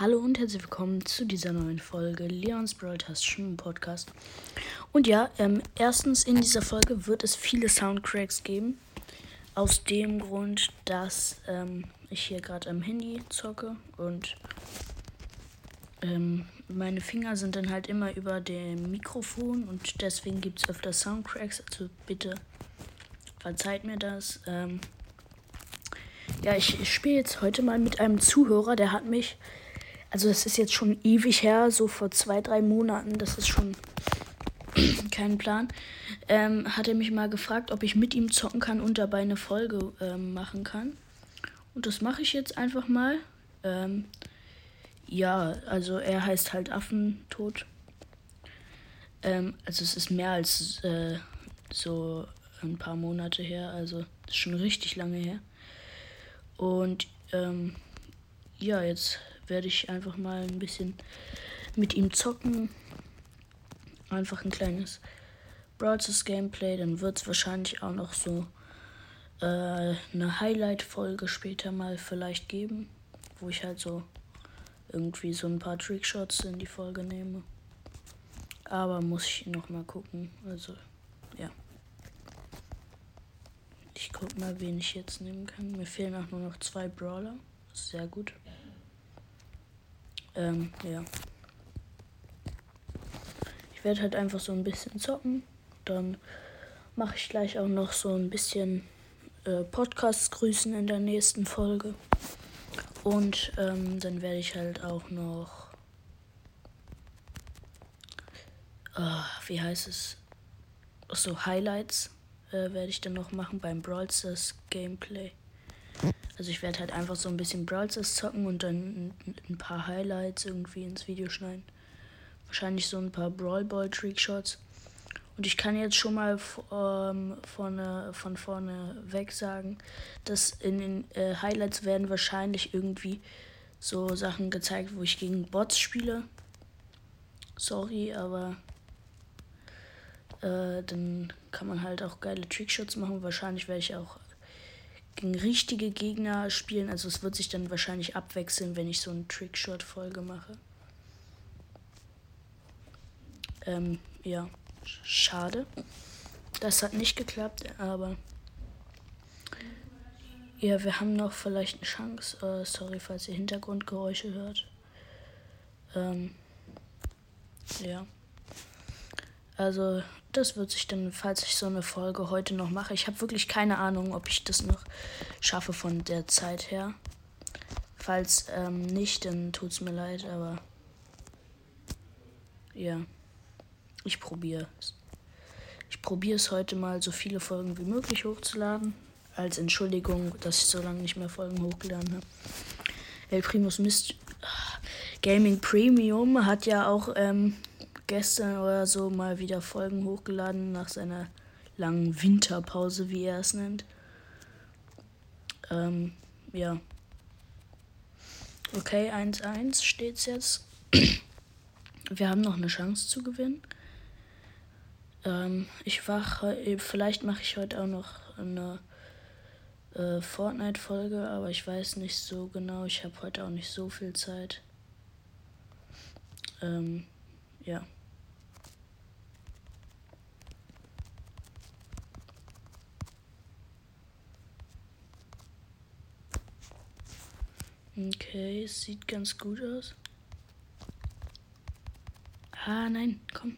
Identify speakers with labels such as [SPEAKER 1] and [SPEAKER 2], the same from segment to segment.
[SPEAKER 1] Hallo und herzlich willkommen zu dieser neuen Folge Leons Broadcast Podcast. Und ja, ähm, erstens in dieser Folge wird es viele Soundcracks geben. Aus dem Grund, dass ähm, ich hier gerade am Handy zocke und ähm, meine Finger sind dann halt immer über dem Mikrofon und deswegen gibt es öfter Soundcracks. Also bitte verzeiht mir das. Ähm, ja, ich, ich spiele jetzt heute mal mit einem Zuhörer, der hat mich also das ist jetzt schon ewig her, so vor zwei, drei Monaten, das ist schon kein Plan, ähm, hat er mich mal gefragt, ob ich mit ihm zocken kann und dabei eine Folge ähm, machen kann. Und das mache ich jetzt einfach mal. Ähm, ja, also er heißt halt Affentod. Ähm, also es ist mehr als äh, so ein paar Monate her, also schon richtig lange her. Und ähm, ja, jetzt werde ich einfach mal ein bisschen mit ihm zocken. Einfach ein kleines Broadcast Gameplay. Dann wird es wahrscheinlich auch noch so äh, eine Highlight-Folge später mal vielleicht geben, wo ich halt so irgendwie so ein paar Trickshots in die Folge nehme. Aber muss ich noch mal gucken. Also, ja. Ich guck mal, wen ich jetzt nehmen kann. Mir fehlen auch nur noch zwei Brawler. Sehr gut. Ähm, ja. Ich werde halt einfach so ein bisschen zocken. Dann mache ich gleich auch noch so ein bisschen äh, Podcasts grüßen in der nächsten Folge. Und ähm, dann werde ich halt auch noch. Uh, wie heißt es? So Highlights äh, werde ich dann noch machen beim Brawl Stars Gameplay. Also ich werde halt einfach so ein bisschen Brawl Stars zocken und dann ein, paar Highlights irgendwie ins Video schneiden. Wahrscheinlich so ein paar Brawl Ball Trickshots. Und ich kann jetzt schon mal ähm, von, von vorne weg sagen, dass in den äh, Highlights werden wahrscheinlich irgendwie so Sachen gezeigt, wo ich gegen Bots spiele. Sorry, aber äh, dann kann man halt auch geile Trickshots machen. Wahrscheinlich werde ich auch gegen richtige Gegner spielen. Also es wird sich dann wahrscheinlich abwechseln, wenn ich so eine Trickshot-Folge mache. Ähm, ja, schade. Das hat nicht geklappt, aber ja, wir haben noch vielleicht eine Chance. Uh, sorry, falls ihr Hintergrundgeräusche hört. Ähm, ja. Also, das wird sich dann, falls ich so eine Folge heute noch mache. Ich habe wirklich keine Ahnung, ob ich das noch schaffe von der Zeit her. Falls ähm, nicht, dann tut es mir leid, aber ja, ich probiere es. Ich probiere es heute mal, so viele Folgen wie möglich hochzuladen. Als Entschuldigung, dass ich so lange nicht mehr Folgen hochgeladen habe. El Primus Mist Gaming Premium hat ja auch ähm, gestern oder so mal wieder Folgen hochgeladen nach seiner langen Winterpause, wie er es nennt. Ähm, ja. Okay, 1-1 steht's jetzt. Wir haben noch eine Chance zu gewinnen. Ähm, ich wache, vielleicht mache ich heute auch noch eine äh, Fortnite-Folge, aber ich weiß nicht so genau. Ich habe heute auch nicht so viel Zeit. Ähm, ja. Okay, sieht ganz gut aus. Ah, nein, komm.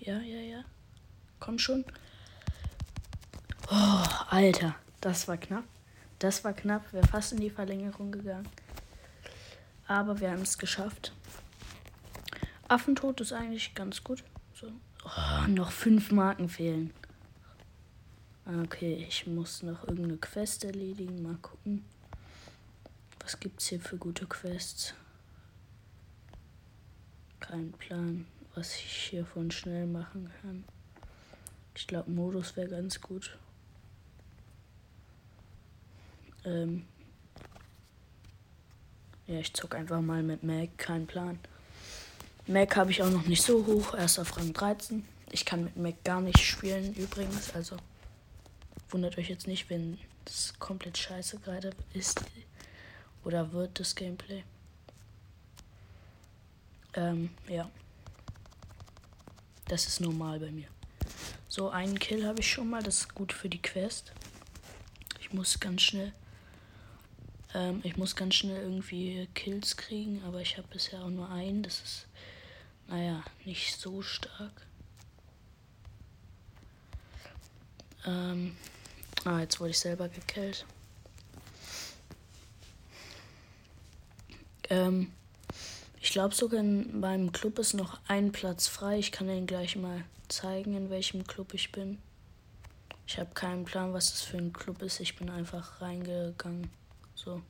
[SPEAKER 1] Ja, ja, ja. Komm schon. Oh, Alter, das war knapp. Das war knapp. Wäre fast in die Verlängerung gegangen. Aber wir haben es geschafft. Affentod ist eigentlich ganz gut. So. Oh, noch fünf Marken fehlen. Okay, ich muss noch irgendeine Quest erledigen. Mal gucken. Was gibt's hier für gute Quests? Kein Plan, was ich hiervon schnell machen kann. Ich glaube, Modus wäre ganz gut. Ähm ja, ich zock einfach mal mit Mac. Kein Plan. Mac habe ich auch noch nicht so hoch. Erst auf Rang 13. Ich kann mit Mac gar nicht spielen übrigens. Also wundert euch jetzt nicht, wenn es komplett scheiße gerade ist, Oder wird das Gameplay? Ähm, ja. Das ist normal bei mir. So, einen Kill habe ich schon mal. Das ist gut für die Quest. Ich muss ganz schnell. Ähm, ich muss ganz schnell irgendwie Kills kriegen, aber ich habe bisher auch nur einen. Das ist, naja, nicht so stark. Ähm, ah, jetzt wurde ich selber gekillt. Ähm, ich glaube sogar in meinem Club ist noch ein Platz frei. Ich kann Ihnen gleich mal zeigen, in welchem Club ich bin. Ich habe keinen Plan, was das für ein Club ist. Ich bin einfach reingegangen. So.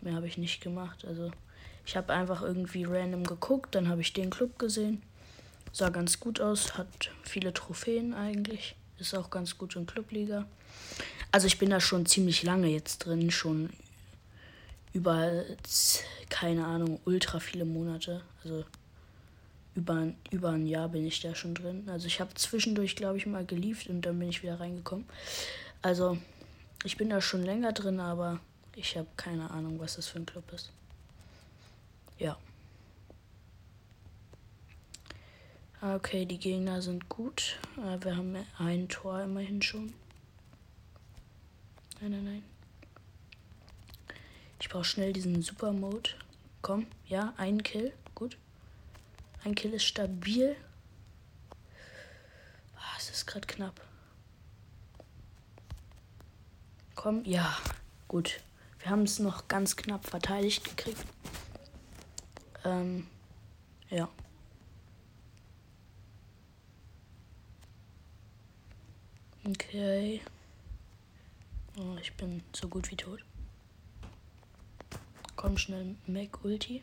[SPEAKER 1] Mehr habe ich nicht gemacht. Also ich habe einfach irgendwie random geguckt, dann habe ich den Club gesehen. Sah ganz gut aus, hat viele Trophäen eigentlich. Ist auch ganz gut in Clubliga. Also ich bin da schon ziemlich lange jetzt drin, schon über, keine Ahnung, ultra viele Monate. Also über, über ein Jahr bin ich da schon drin. Also ich habe zwischendurch, glaube ich, mal geliefert und dann bin ich wieder reingekommen. Also ich bin da schon länger drin, aber ich habe keine Ahnung, was das für ein Club ist. Ja. Okay, die Gegner sind gut. Äh, wir haben ein Tor immerhin schon. Nein, nein, nein. Ich brauche schnell diesen Super Mode. Komm, ja, ein Kill. Gut. Ein Kill ist stabil. Ah, es ist gerade knapp. Komm, ja, gut. Wir haben es noch ganz knapp verteidigt gekriegt. Ähm, ja. Okay. Oh, ich bin so gut wie tot. Komm schnell, Mac Ulti.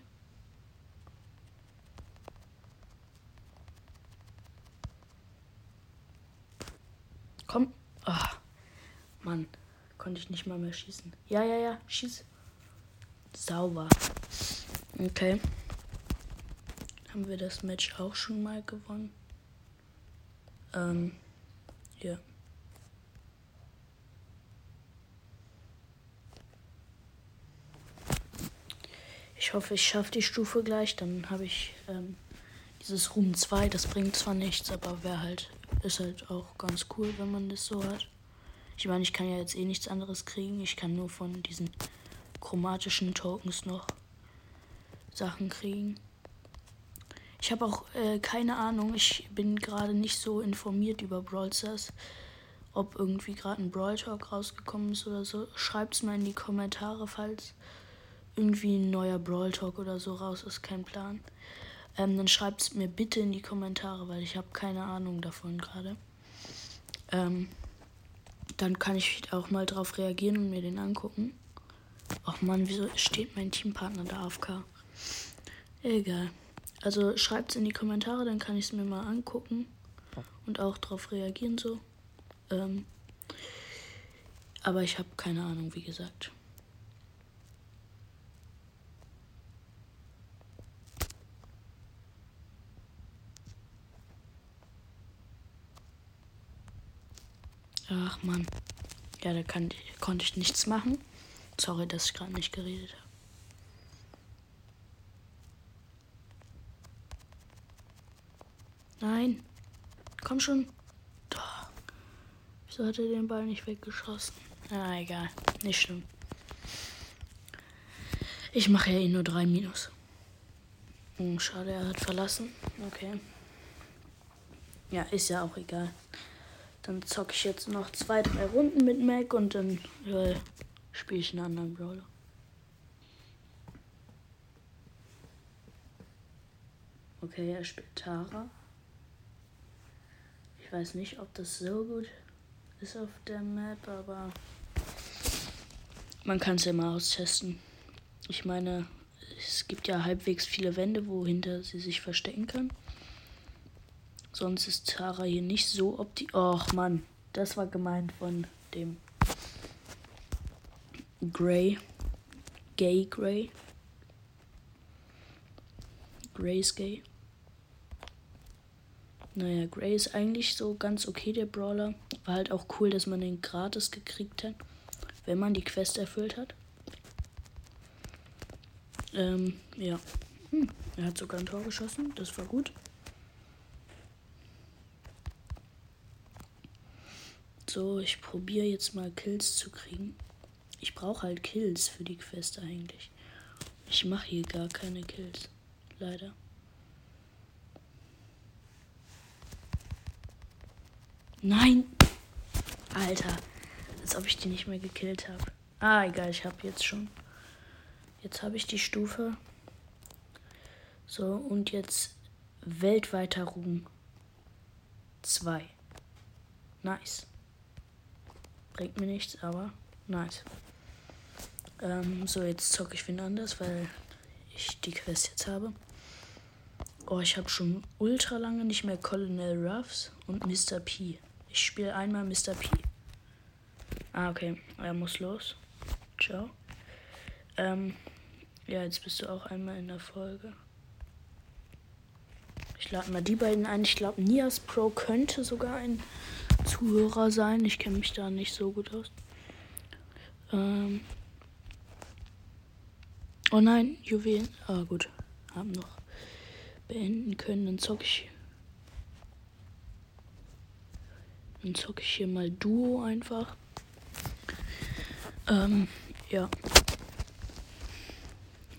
[SPEAKER 1] Komm. Ah, Mann. Konnte ich nicht mal mehr schießen. Ja, ja, ja. Schieß. Sauber. Okay. Haben wir das Match auch schon mal gewonnen? Ähm, ja. Ich hoffe, ich schaffe die Stufe gleich. Dann habe ich ähm, dieses Ruhm 2. Das bringt zwar nichts, aber wäre halt, ist halt auch ganz cool, wenn man das so hat. Ich meine, ich kann ja jetzt eh nichts anderes kriegen. Ich kann nur von diesen chromatischen Tokens noch Sachen kriegen. Ich habe auch äh, keine Ahnung. Ich bin gerade nicht so informiert über Brawl Stars. Ob irgendwie gerade ein Brawl Talk rausgekommen ist oder so. Schreibt es mal in die Kommentare, falls irgendwie ein neuer Brawl Talk oder so raus ist, kein Plan. Ähm, dann schreibt es mir bitte in die Kommentare, weil ich habe keine Ahnung davon gerade. Ähm, dann kann ich auch mal drauf reagieren und mir den angucken. Ach man, wieso steht mein Teampartner da AFK? Egal. Also schreibt es in die Kommentare, dann kann ich es mir mal angucken und auch drauf reagieren so. Ähm, aber ich habe keine Ahnung, wie gesagt. Ach man. Ja, da kann, konnte ich nichts machen. Sorry, dass ich gerade nicht geredet habe. Nein. Komm schon. Doch. Wieso hat er den Ball nicht weggeschossen? Na, egal. Nicht schlimm. Ich mache ja eh nur drei Minus. Hm, schade, er hat verlassen. Okay. Ja, ist ja auch egal. Dann zocke ich jetzt noch zwei, drei Runden mit Mac und dann ja, spiele ich einen anderen Brawler. Okay, er spielt Tara. Ich weiß nicht, ob das so gut ist auf der Map, aber man kann es ja mal austesten. Ich meine, es gibt ja halbwegs viele Wände, wohinter sie sich verstecken kann. Sonst ist Tara hier nicht so opti. Och Mann, das war gemeint von dem Gray. Gay Gray. Gray ist gay. Naja, Gray ist eigentlich so ganz okay, der Brawler. War halt auch cool, dass man den gratis gekriegt hat, wenn man die Quest erfüllt hat. Ähm, ja. Hm, er hat sogar ein Tor geschossen. Das war gut. So, ich probiere jetzt mal Kills zu kriegen. Ich brauche halt Kills für die Quest eigentlich. Ich mache hier gar keine Kills. Leider. Nein! Alter. Als ob ich die nicht mehr gekillt habe. Ah, egal, ich habe jetzt schon. Jetzt habe ich die Stufe. So, und jetzt weltweiter Ruhm. 2. Nice. Bringt mir nichts, aber nice. Ähm, so, jetzt zocke ich wen anders, weil ich die Quest jetzt habe. Oh, ich habe schon ultra lange nicht mehr Colonel Ruffs und Mr. P. Ich spiele einmal Mr. P. Ah, okay. Er muss los. Ciao. Ähm, ja, jetzt bist du auch einmal in der Folge. Ich lade mal die beiden ein. Ich glaube, Nias Pro könnte sogar ein Zuhörer sein. Ich kenne mich da nicht so gut aus. Ähm. Oh nein, Juwelen. Ah, gut. Haben noch beenden können. Dann zocke ich. Dann zocke ich hier mal Duo einfach. Ähm, ja.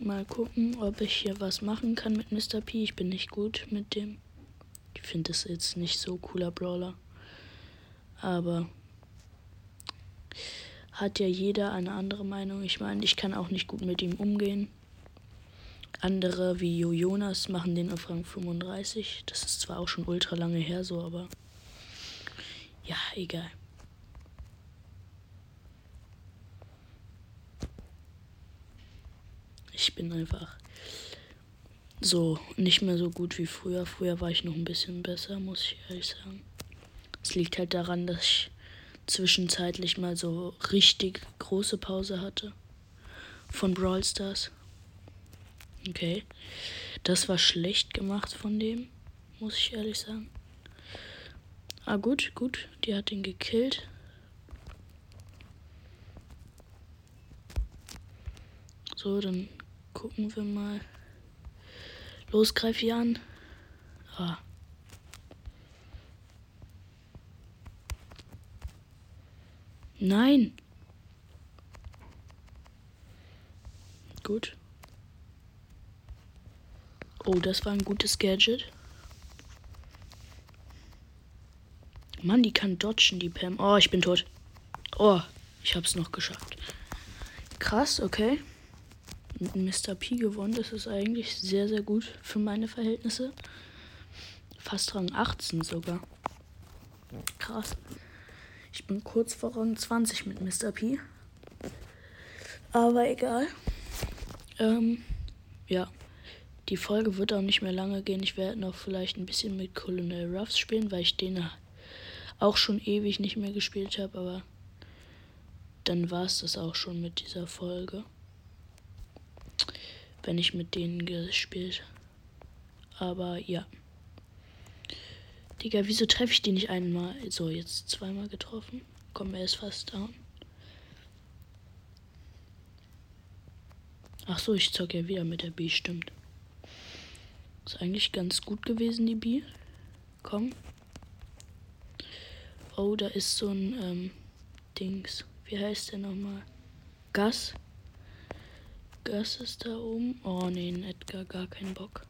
[SPEAKER 1] Mal gucken, ob ich hier was machen kann mit Mr. P. Ich bin nicht gut mit dem. Ich finde es jetzt nicht so cooler Brawler. Aber hat ja jeder eine andere Meinung. Ich meine, ich kann auch nicht gut mit ihm umgehen. Andere wie Jo Jonas machen den auf Rang 35. Das ist zwar auch schon ultra lange her so, aber ja, egal. Ich bin einfach so nicht mehr so gut wie früher. Früher war ich noch ein bisschen besser, muss ich ehrlich sagen. Es liegt halt daran, dass ich zwischenzeitlich mal so richtig große Pause hatte von Brawl Stars. Okay. Das war schlecht gemacht von dem, muss ich ehrlich sagen. Ah, gut, gut. Die hat ihn gekillt. So, dann gucken wir mal. Los, greif ihn an. Ah. Nein. Gut. Oh, das war ein gutes Gadget. Mann, die kann dodgen, die Pam. Oh, ich bin tot. Oh, ich hab's noch geschafft. Krass, okay. Mit Mr. P gewonnen. Das ist eigentlich sehr, sehr gut für meine Verhältnisse. Fast Rang 18 sogar. Krass. Ich bin kurz vor Rang 20 mit Mr. P. Aber egal. Ähm, ja. Die Folge wird auch nicht mehr lange gehen. Ich werde noch vielleicht ein bisschen mit Colonel Ruffs spielen, weil ich den auch schon ewig nicht mehr gespielt habe, aber dann war es das auch schon mit dieser Folge. Wenn ich mit denen gespielt. Aber ja. Digga, wieso treffe ich die nicht einmal? So, jetzt zweimal getroffen. Komm, er ist fast down. Ach so, ich zocke ja wieder mit der B, stimmt. Ist eigentlich ganz gut gewesen, die B. Komm. Oh, da ist so ein ähm, Dings. Wie heißt der nochmal? Gas. Gas ist da oben. Oh nee, Edgar, gar keinen Bock.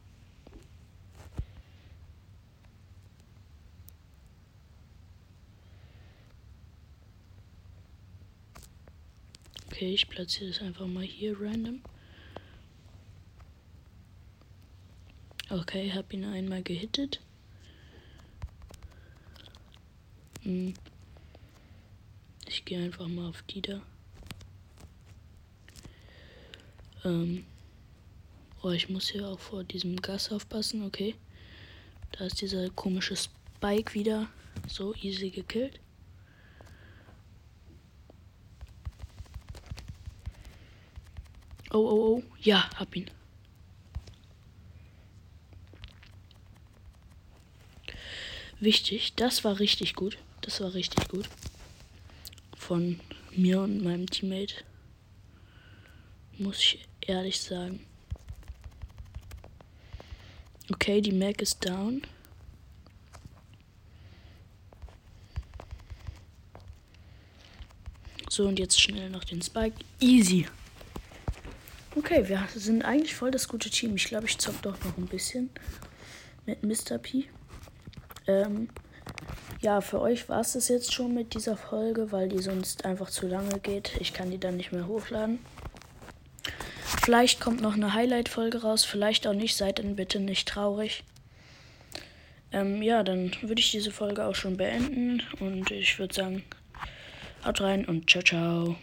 [SPEAKER 1] Okay, ich platziere das einfach mal hier random. Okay, hab ihn einmal gehittet. Hm. Ich gehe einfach mal auf die da. Ähm. Oh, ich muss hier auch vor diesem Gas aufpassen, okay. Da ist dieser komische Spike wieder so easy gekillt. Oh, oh, oh. Ja, hab ihn. Wichtig, das war richtig gut. Das war richtig gut. Von mir und meinem Teammate. Muss ich ehrlich sagen. Okay, die Mac ist down. So, und jetzt schnell noch den Spike. Easy. Okay, wir sind eigentlich voll das gute Team. Ich glaube, ich zock doch noch ein bisschen mit Mr. P. Ähm, ja, für euch war es das jetzt schon mit dieser Folge, weil die sonst einfach zu lange geht. Ich kann die dann nicht mehr hochladen. Vielleicht kommt noch eine Highlight-Folge raus, vielleicht auch nicht. Seid dann bitte nicht traurig. Ähm, ja, dann würde ich diese Folge auch schon beenden und ich würde sagen, haut rein und ciao, ciao.